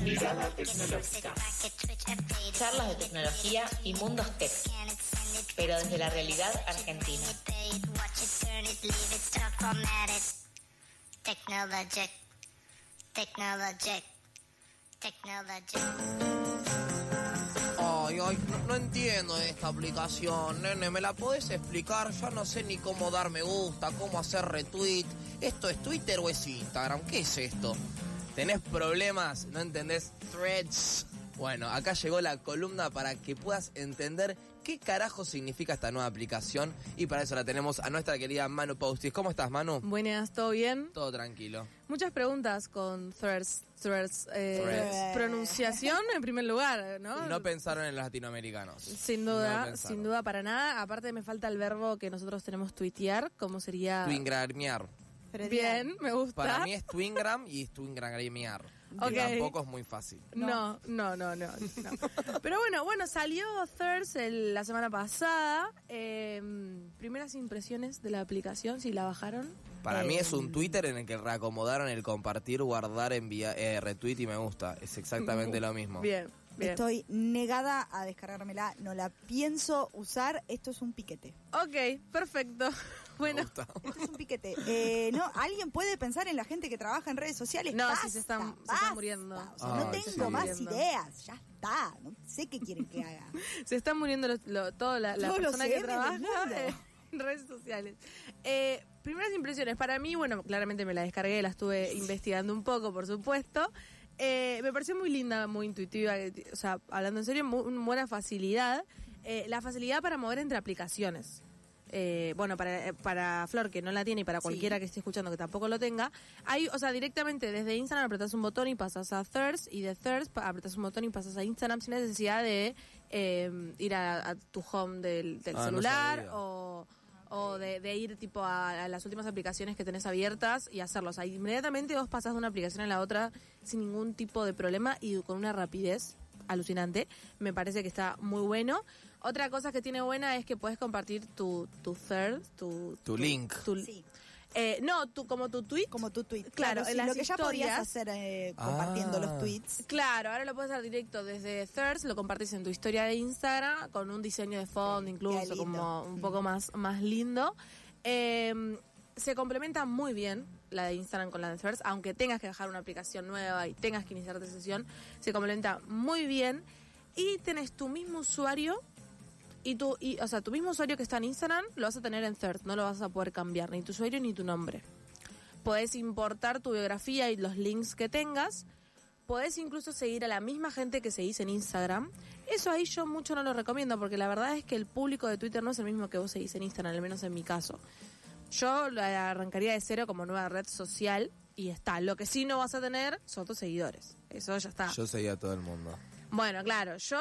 Mirada tecnológica. Charlas de tecnología y mundos tech, pero desde la realidad argentina. Technologic. Technologic. Technologic. Ay, ay, no, no entiendo esta aplicación, nene. ¿Me la podés explicar? Ya no sé ni cómo dar me gusta, cómo hacer retweet. ¿Esto es Twitter o es Instagram? ¿Qué es esto? ¿Tenés problemas? ¿No entendés threads? Bueno, acá llegó la columna para que puedas entender qué carajo significa esta nueva aplicación. Y para eso la tenemos a nuestra querida Manu Postis. ¿Cómo estás, Manu? Buenas, ¿todo bien? Todo tranquilo. Muchas preguntas con Threads. Threads, eh, Threads. Pronunciación en primer lugar, ¿no? No pensaron en los latinoamericanos. sin No duda, pensaron. sin duda para nada. Aparte me falta el verbo que nosotros tenemos tuitear, ¿cómo sería? Twingramear. Bien, me gusta. Para mí es Twingram y es Twingramear. Ok. Que tampoco es muy fácil. No, no, no, no. no. Pero bueno, bueno, salió Thirst el- la semana pasada. Eh, primeras impresiones de la aplicación, si la bajaron. Para Eh, mí es un Twitter en el que reacomodaron el compartir, guardar, enviar, eh, retweet y me gusta. Es exactamente lo mismo. Bien, bien. Estoy negada a descargármela, no la pienso usar, esto es un piquete. Ok, perfecto. Bueno. Esto es un piquete. Eh, no, ¿alguien puede pensar en la gente que trabaja en redes sociales? No, sí, Basta, se están- se están muriendo. O sea, Ay, no sí. tengo más Muriendo. ideas, ya está. No sé qué quieren que haga. se están muriendo los- lo- toda la, persona que trabaja en redes sociales. Eh, primeras impresiones. Para mí, bueno, claramente me la descargué, la estuve investigando un poco, por supuesto. Eh, me pareció muy linda, muy intuitiva, que t- o sea, hablando en serio, muy, buena facilidad. Eh, la facilidad para mover entre aplicaciones. Eh, bueno, para, eh, para Flor, que no la tiene, y para cualquiera que esté escuchando que tampoco lo tenga, hay, o sea, directamente desde Instagram apretas un botón y pasas a Thirst, y de Thirst pa- apretas un botón y pasas a Instagram sin necesidad de eh, ir a, a tu home del, del Ah, celular o, o de, de ir tipo a, a las últimas aplicaciones que tenés abiertas y hacerlo. O sea, inmediatamente vos pasas de una aplicación a la otra sin ningún tipo de problema y con una rapidez alucinante. Me parece que está muy bueno. Otra cosa que tiene buena es que puedes compartir tu, tu third, tu, Tu link. tu- Sí, eh, no, tu, como tu tweet. como tu tweet. Claro, sí, en las lo que ya podías historias- hacer eh, compartiendo Ah. los tweets. Claro, ahora lo puedes hacer directo desde Thirst, lo compartís en tu historia de Instagram con un diseño de fondo incluso, como un poco más, más lindo. Eh, se complementa muy bien la de Instagram con la de Thirst, aunque tengas que bajar una aplicación nueva y tengas que iniciarte sesión, se complementa muy bien y tenés tu mismo usuario y tu, y, o sea, tu mismo usuario que está en Instagram lo vas a tener en Thirst, no lo vas a poder cambiar, ni tu usuario ni tu nombre. Podés importar tu biografía y los links que tengas. Podés incluso seguir a la misma gente que seguís en Instagram. Eso ahí yo mucho no lo recomiendo porque la verdad es que el público de Twitter no es el mismo que vos seguís en Instagram, al menos en mi caso. Yo la arrancaría de cero como nueva red social y está. Lo que sí no vas a tener son tus seguidores. Eso ya está. Yo seguía a todo el mundo. Bueno, claro, yo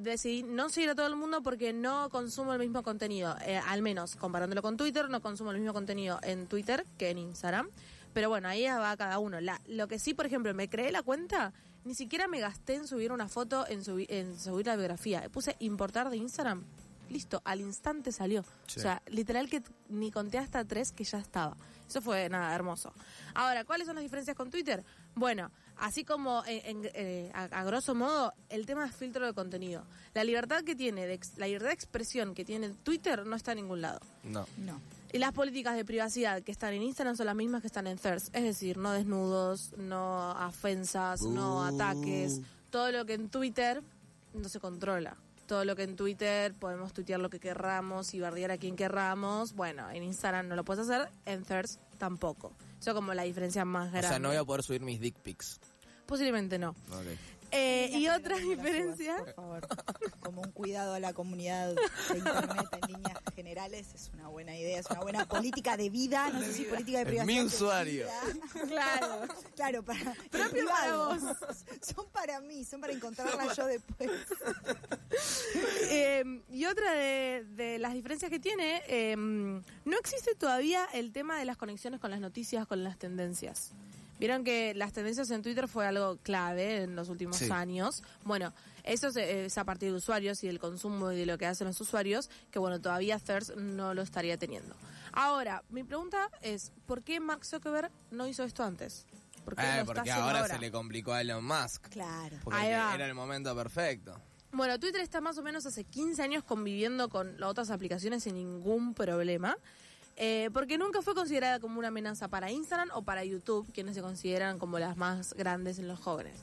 decidí no seguir a todo el mundo porque no consumo el mismo contenido. Eh, al menos comparándolo con Twitter, no consumo el mismo contenido en Twitter que en Instagram. Pero bueno, ahí va cada uno. La, lo que sí, por ejemplo, me creé la cuenta, ni siquiera me gasté en subir una foto, en, subi- en subir la biografía. Puse importar de Instagram. Listo, al instante salió. Sí. O sea, literal que ni conté hasta tres que ya estaba. Eso fue nada, hermoso. Ahora, ¿cuáles son las diferencias con Twitter? Bueno, así como en, en- eh, a, a grosso modo, el tema es filtro de contenido. La libertad que tiene, de la libertad de expresión que tiene Twitter no está en ningún lado. No. No. Y las políticas de privacidad que están en Instagram son las mismas que están en Thirst. Es decir, no desnudos, no ofensas, no ataques. Todo lo que en Twitter no se controla. Todo lo que en Twitter podemos tuitear lo que querramos y bardear a quien querramos. Bueno, en Instagram no lo puedes hacer, en Thirst tampoco. Eso como la diferencia más O grande. sea, no voy a poder subir mis dick pics. Posiblemente no. Eh, y otra subas, diferencia... Por favor. Como un cuidado a la comunidad de internet en líneas generales es una buena idea, es una buena política de vida, no sé si política de Es privacidad. mi usuario. Claro. Claro, para Propio para Son para mí, son para encontrarla yo después. Eh, y otra de, de las diferencias que tiene, eh, no existe todavía el tema de las conexiones con las noticias, con las tendencias. Vieron que las tendencias en Twitter fue algo clave en los últimos Sí. años. Bueno, eso es, es a partir de usuarios y del consumo y de lo que hacen los usuarios, que bueno, todavía Thirst no lo estaría teniendo. Ahora, mi pregunta es, ¿por qué Mark Zuckerberg no hizo esto antes? ¿Por qué lo Eh, está porque ahora, se le complicó a Elon Musk. Claro. Porque era el momento perfecto. Bueno, Twitter está más o menos hace 15 años conviviendo con las otras aplicaciones sin ningún problema. Eh, porque nunca fue considerada como una amenaza para Instagram o para YouTube, quienes se consideran como las más grandes en los jóvenes.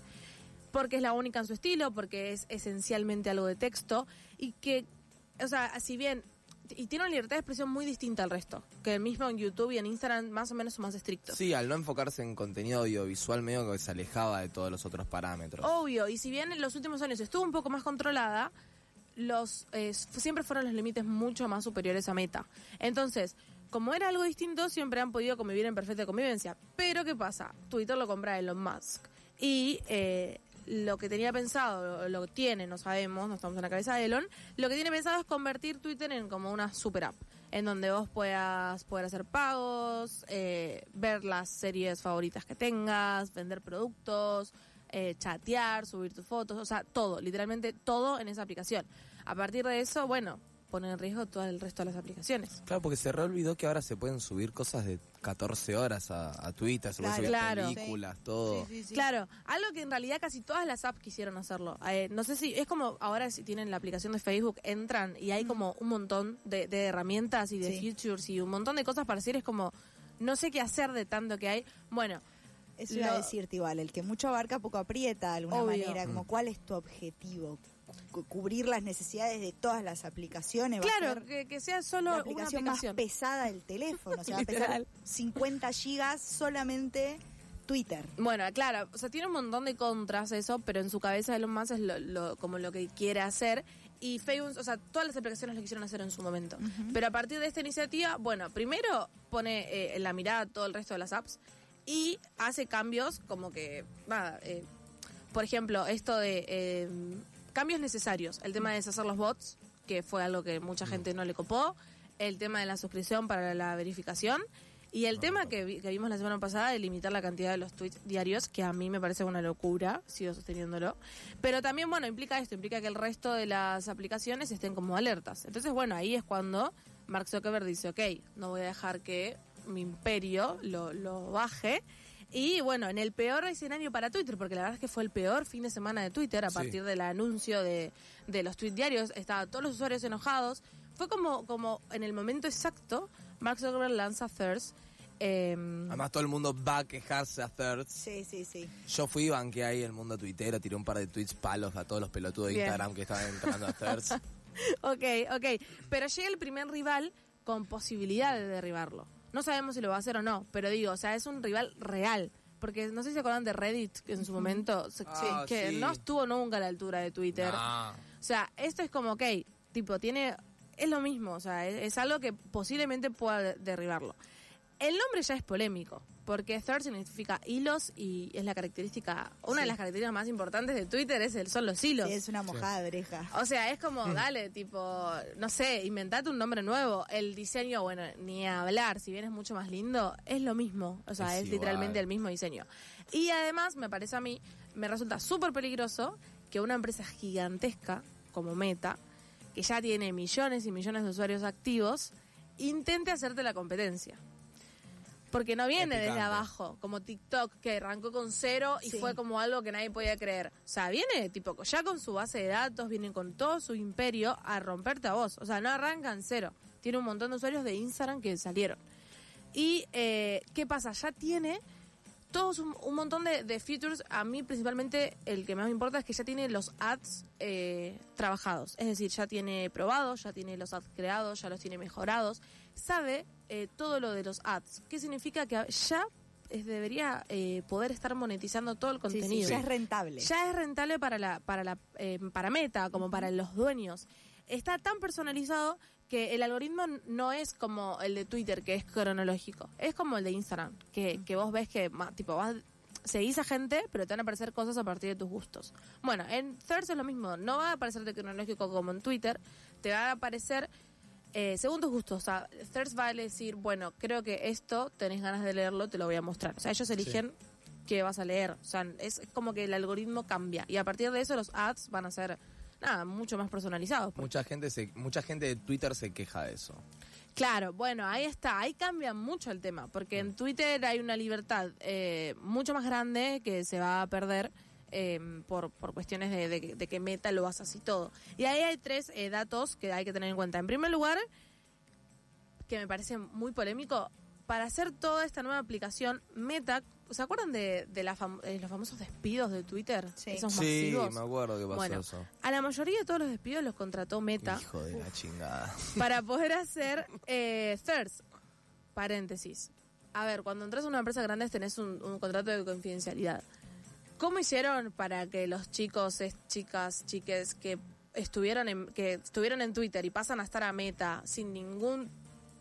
Porque es la única en su estilo, porque es esencialmente algo de texto y que, o sea, si bien, y tiene una libertad de expresión muy distinta al resto, que el mismo en YouTube y en Instagram más o menos son más estrictos. Sí, al no enfocarse en contenido audiovisual, medio que se alejaba de todos los otros parámetros. Obvio, y si bien en los últimos años estuvo un poco más controlada, los eh, siempre fueron los límites mucho más superiores a Meta. Entonces, como era algo distinto, siempre han podido convivir en perfecta convivencia. Pero ¿qué pasa? Twitter lo compra Elon Musk. Y eh, lo que tenía pensado, lo, lo tiene, no sabemos, no estamos en la cabeza de Elon, lo que tiene pensado es convertir Twitter en como una super app, en donde vos puedas poder hacer pagos, eh, ver las series favoritas que tengas, vender productos, eh, chatear, subir tus fotos, o sea, todo, literalmente todo en esa aplicación. A partir de eso, bueno, pone en riesgo todo el resto de las aplicaciones. Claro, porque se re olvidó que ahora se pueden subir cosas de 14 horas a, a Twitter, se pueden subir Claro. películas, todo. Sí, sí, sí. Claro, algo que en realidad casi todas las apps quisieron hacerlo. Eh, no sé si es como ahora si tienen la aplicación de Facebook, entran y hay como un montón de, de herramientas y de Sí. features y un montón de cosas para hacer. Es como, no sé qué hacer de tanto que hay. Bueno, Eso iba a decirte igual, el que mucho abarca poco aprieta de alguna Obvio. manera, como cuál es tu objetivo, cubrir las necesidades de todas las aplicaciones. va a claro, ser que, que sea solo la una aplicación, aplicación. más pesada del teléfono, o sea, va a pesar Literal. 50 gigas solamente Twitter. Bueno, claro, o sea, tiene un montón de contras eso, pero en su cabeza Elon Musk es lo, lo- como lo que quiere hacer. Y Facebook, o sea, todas las aplicaciones lo quisieron hacer en su momento. Pero a partir de esta iniciativa, bueno, primero pone eh, en la mirada todo el resto de las apps y hace cambios como que, nada, eh, por ejemplo, esto de eh, cambios necesarios. El tema de deshacer los bots, que fue algo que mucha gente no le copó. El tema de la suscripción para la verificación. Y el tema que, vi- que vimos la semana pasada de limitar la cantidad de los tweets diarios, que a mí me parece una locura, sigo sosteniéndolo. Pero también, bueno, implica esto, implica que el resto de las aplicaciones estén como alertas. Entonces, bueno, ahí es cuando Mark Zuckerberg dice, ok, no voy a dejar que mi imperio lo, lo baje. Y bueno, en el peor escenario para Twitter, porque la verdad es que fue el peor fin de semana de Twitter a Sí. partir del anuncio de, de los tweets diarios, estaban todos los usuarios enojados. Fue como, como en el momento exacto, Mark Zuckerberg lanza Thirst. em, Además todo el mundo va a quejarse a Thirds. Sí, sí, sí. Yo fui, banqué ahí el mundo tuitero, tiré un par de tweets palos a todos los pelotudos de Bien. Instagram que estaban entrando a Thirds. ok, ok. Pero llega el primer rival con posibilidad de derribarlo. No sabemos si lo va a hacer o no, pero digo, o sea, es un rival real. Porque no sé si se acuerdan de Reddit, que en su momento, se- Ah, que sí. no estuvo nunca a la altura de Twitter. O sea, esto es como, ok, tipo, tiene. Es lo mismo, o sea, es, es algo que posiblemente pueda de- derribarlo. El nombre ya es polémico, porque third significa hilos y es la característica, una de las características más importantes de Twitter es el, son los hilos. Sí, es una mojada de oreja. O sea, es como, dale, tipo, no sé, inventate un nombre nuevo. El diseño, bueno, ni hablar, si bien es mucho más lindo, es lo mismo. O sea, Es es, literalmente el mismo diseño. Y además, me parece a mí, me resulta súper peligroso que una empresa gigantesca como Meta, que ya tiene millones y millones de usuarios activos, intente hacerte la competencia. Porque no viene Es desde abajo, como TikTok, que arrancó con cero y Sí. fue como algo que nadie podía creer. O sea, viene tipo ya con su base de datos, viene con todo su imperio a romperte a vos. O sea, no arranca en cero. Tiene un montón de usuarios de Instagram que salieron. Y, eh, ¿qué pasa? Ya tiene todos un, un montón de, de features. A mí, principalmente, el que más me importa es que ya tiene los ads eh, trabajados. Es decir, ya tiene probados, ya tiene los ads creados, ya los tiene mejorados. Sabe eh, todo lo de los ads. ¿Qué significa? Que ya es- debería eh, poder estar monetizando todo el Sí, sí, contenido. ya es rentable. Ya es rentable para la para la eh, para Meta como para los dueños. Está tan personalizado que el algoritmo no es como el de Twitter que es cronológico, es como el de Instagram, que, que vos ves que tipo vas seguís a gente, pero te van a aparecer cosas a partir de tus gustos. Bueno, en Thirds es lo mismo, no va a aparecerte cronológico como en Twitter, te va a aparecer eh, según tus gustos. O sea, Thirds va a decir, bueno, creo que esto tenés ganas de leerlo, te lo voy a mostrar. O sea, ellos eligen qué vas a leer. O sea, es como que el algoritmo cambia. Y a partir de eso los ads van a ser, nada, mucho más personalizados. Mucha gente se, mucha gente de Twitter se queja de eso. Claro, bueno, ahí está, ahí cambia mucho el tema, porque en Twitter hay una libertad eh, mucho más grande que se va a perder eh, por, por cuestiones de, de- de que Meta lo hace así todo. Y ahí hay tres eh, datos que hay que tener en cuenta. En primer lugar, que me parece muy polémico, para hacer toda esta nueva aplicación, Meta, ¿se acuerdan de, de la fam- eh, los famosos despidos de Twitter? Sí. Esos Sí, masivos. me acuerdo que pasó Bueno, eso. a la mayoría de todos los despidos los contrató Meta Hijo de la chingada. para poder hacer eh, thirds. Paréntesis. A ver, cuando entras a una empresa grande tenés un, un contrato de confidencialidad. ¿Cómo hicieron para que los chicos, chicas, chiques que estuvieron en, que estuvieron en Twitter y pasan a estar a Meta sin ningún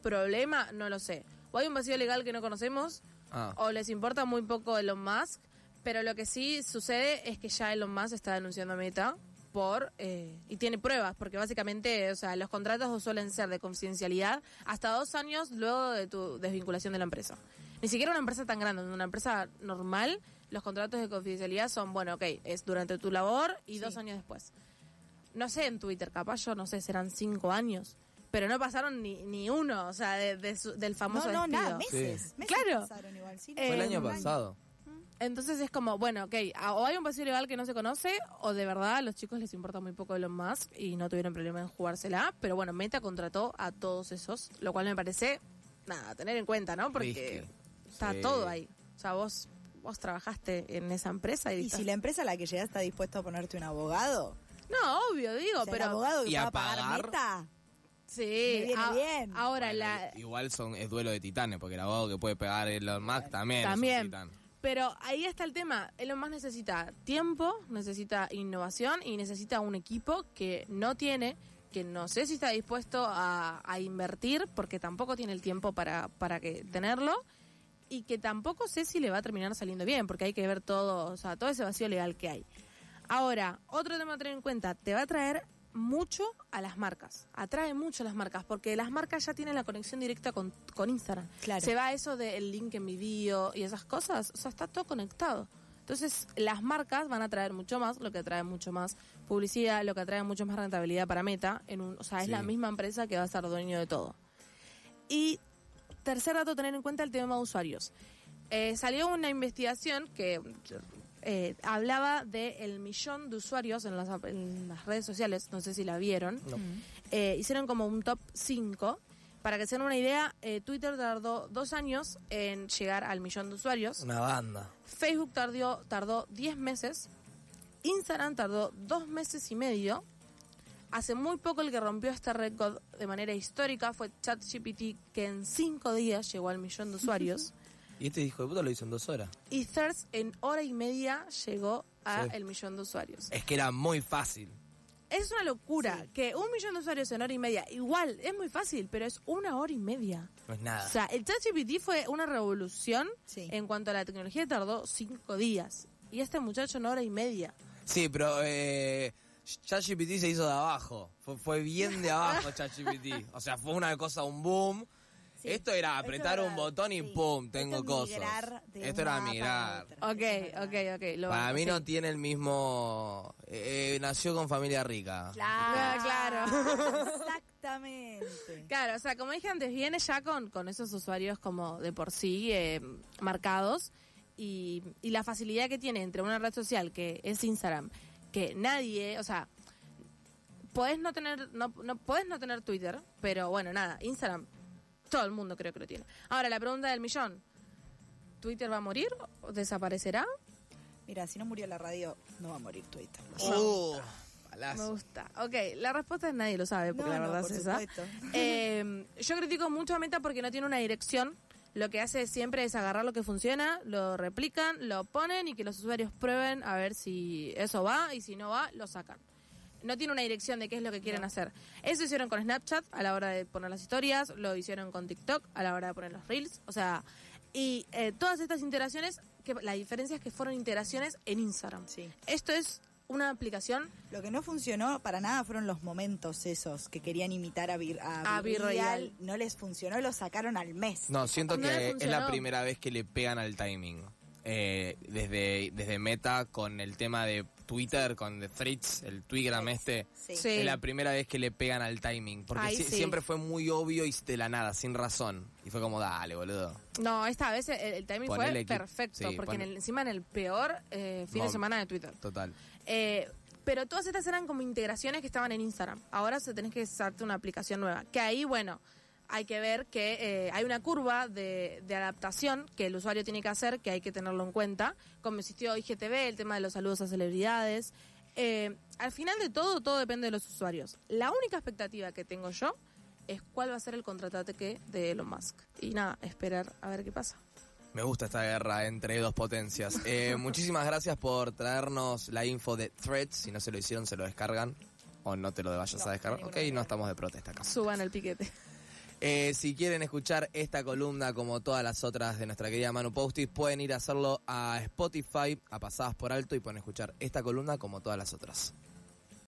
problema? No lo sé. O hay un vacío legal que no conocemos, Ah. o les importa muy poco Elon Musk, pero lo que sí sucede es que ya Elon Musk está denunciando a Meta por eh, y tiene pruebas, porque básicamente, o sea, los contratos suelen ser de confidencialidad hasta dos años luego de tu desvinculación de la empresa. Ni siquiera una empresa tan grande, una empresa normal, los contratos de confidencialidad son, bueno, ok, es durante tu labor y dos años después. No sé en Twitter, capaz yo no sé, serán cinco años, pero no pasaron ni, ni uno, o sea, de- de su- del famoso no, no, despido. nada, meses. meses Claro. pasaron igual, sí, Eh, Fue el año pasado. Entonces es como, bueno, ok, o hay un vacío legal que no se conoce, o de verdad a los chicos les importa muy poco Elon Musk y no tuvieron problema en jugársela, pero bueno, Meta contrató a todos esos, lo cual me parece, nada, a tener en cuenta, ¿no? Porque Risky. está Sí. todo ahí. O sea, vos vos trabajaste en esa empresa y, Y estás- si la empresa a la que llegas está dispuesta a ponerte un abogado, No, obvio, digo, o sea, el pero... abogado que ¿Y a va a pagar pagar? meta, Sí, me viene a- bien. ahora Bueno, la... Igual son, es duelo de titanes, porque el abogado que puede pegar Elon Musk también, También. es un titán. Pero ahí está el tema. Elon Musk necesita tiempo, necesita innovación y necesita un equipo que no tiene, que no sé si está dispuesto a, a invertir, porque tampoco tiene el tiempo para, para que tenerlo, y que tampoco sé si le va a terminar saliendo bien, porque hay que ver todo, o sea, todo ese vacío legal que hay. Ahora, otro tema a tener en cuenta, te va a traer mucho a las marcas, atrae mucho a las marcas, porque las marcas ya tienen la conexión directa con, con Instagram. Claro. Se va eso del link en mi bio y esas cosas, o sea, está todo conectado. Entonces, las marcas van a traer mucho más, lo que atrae mucho más publicidad, lo que atrae mucho más rentabilidad para Meta, en un, o sea, es Sí. la misma empresa que va a ser dueño de todo. Y tercer dato, tener en cuenta el tema de usuarios. Eh, salió una investigación que eh, hablaba del millón de usuarios en las, ap- en las redes sociales, no sé si la vieron. Eh, hicieron como un top 5. Para que se den una idea, eh, Twitter tardó dos años en llegar al millón de usuarios. Una banda. Facebook tardó, tardó 10 meses. Instagram tardó dos meses y medio. Hace muy poco el que rompió este récord de manera histórica fue ChatGPT, que en cinco días llegó al millón de usuarios. Y este hijo de puta lo hizo en dos horas. y Thirst en hora y media llegó a Sí. el millón de usuarios. Es que era muy fácil. Es una locura que un millón de usuarios en hora y media, igual, es muy fácil, pero es una hora y media. No es nada. O sea, el ChatGPT fue una revolución Sí. en cuanto a la tecnología, tardó cinco días. Y este muchacho en hora y media. Sí, pero eh, ChatGPT se hizo de abajo. Fue, fue bien de abajo ChatGPT. O sea, fue una cosa, un boom. Sí. Esto era Esto apretar era- un botón y sí. pum, Esto tengo es cosas. migrar de Esto era otra. Ok, ok, ok. Lo Para mí sí. no tiene el mismo... eh, nació con familia rica. Ah, claro. Exactamente. Claro, o sea, como dije antes, viene ya con, con esos usuarios como de por sí eh, marcados y, y la facilidad que tiene entre una red social que es Instagram, que nadie, o sea, podés no tener, no, no podés no tener Twitter, pero bueno, nada, Instagram, todo el mundo creo que lo tiene. Ahora, la pregunta del millón, ¿Twitter va a morir? ¿O ¿Desaparecerá? Mira, si no murió la radio, no va a morir Twitter. Uh, Me palazo. gusta. Ok, la respuesta es nadie lo sabe, porque No, la no, verdad por es esa. supuesto. Eh, yo critico mucho a Meta porque no tiene una dirección. Lo que hace siempre es agarrar lo que funciona, lo replican, lo ponen y que los usuarios prueben a ver si eso va y si no va, lo sacan. No tiene una dirección de qué es lo que quieren hacer. Eso hicieron con Snapchat a la hora de poner las historias, lo hicieron con TikTok a la hora de poner los reels, o sea, y eh, todas estas interacciones, que la diferencia es que fueron interacciones en Instagram. Sí. Esto es una aplicación Lo que no funcionó para nada fueron los momentos esos que querían imitar a, Vir, a, A Virreal. Virreal. No les funcionó y lo sacaron al mes. No, siento No que es la primera vez que le pegan al timing. eh, desde, desde Meta con el tema de Twitter, con The Threads, el Twigram este. Sí. Sí. Es la primera vez que le pegan al timing. Porque Ahí si- sí. siempre fue muy obvio y de la nada, sin razón. Y fue como, dale, boludo. No, esta vez el, el timing Ponele fue perfecto, sí, porque en el- encima en el peor eh, fin de semana de Twitter. Total. Eh, pero todas estas eran como integraciones que estaban en Instagram. Ahora se tenés que usarte una aplicación nueva. Que ahí, bueno, hay que ver que eh, hay una curva de, de adaptación que el usuario tiene que hacer, que hay que tenerlo en cuenta. Como existió IGTV, el tema de los saludos a celebridades. Eh, al final de todo, todo depende de los usuarios. La única expectativa que tengo yo es cuál va a ser el contraataque de Elon Musk. Y nada, esperar a ver qué pasa. Me gusta esta guerra entre dos potencias. Eh, muchísimas gracias por traernos la info de Threads. Si no se lo hicieron, se lo descargan. O no te lo vayas No, a descargar. Ok, no estamos de protesta acá. Suban el piquete. Eh, si quieren escuchar esta columna como todas las otras de nuestra querida Manu Postis, pueden ir a hacerlo a Spotify, a Pasadas por Alto, y pueden escuchar esta columna como todas las otras.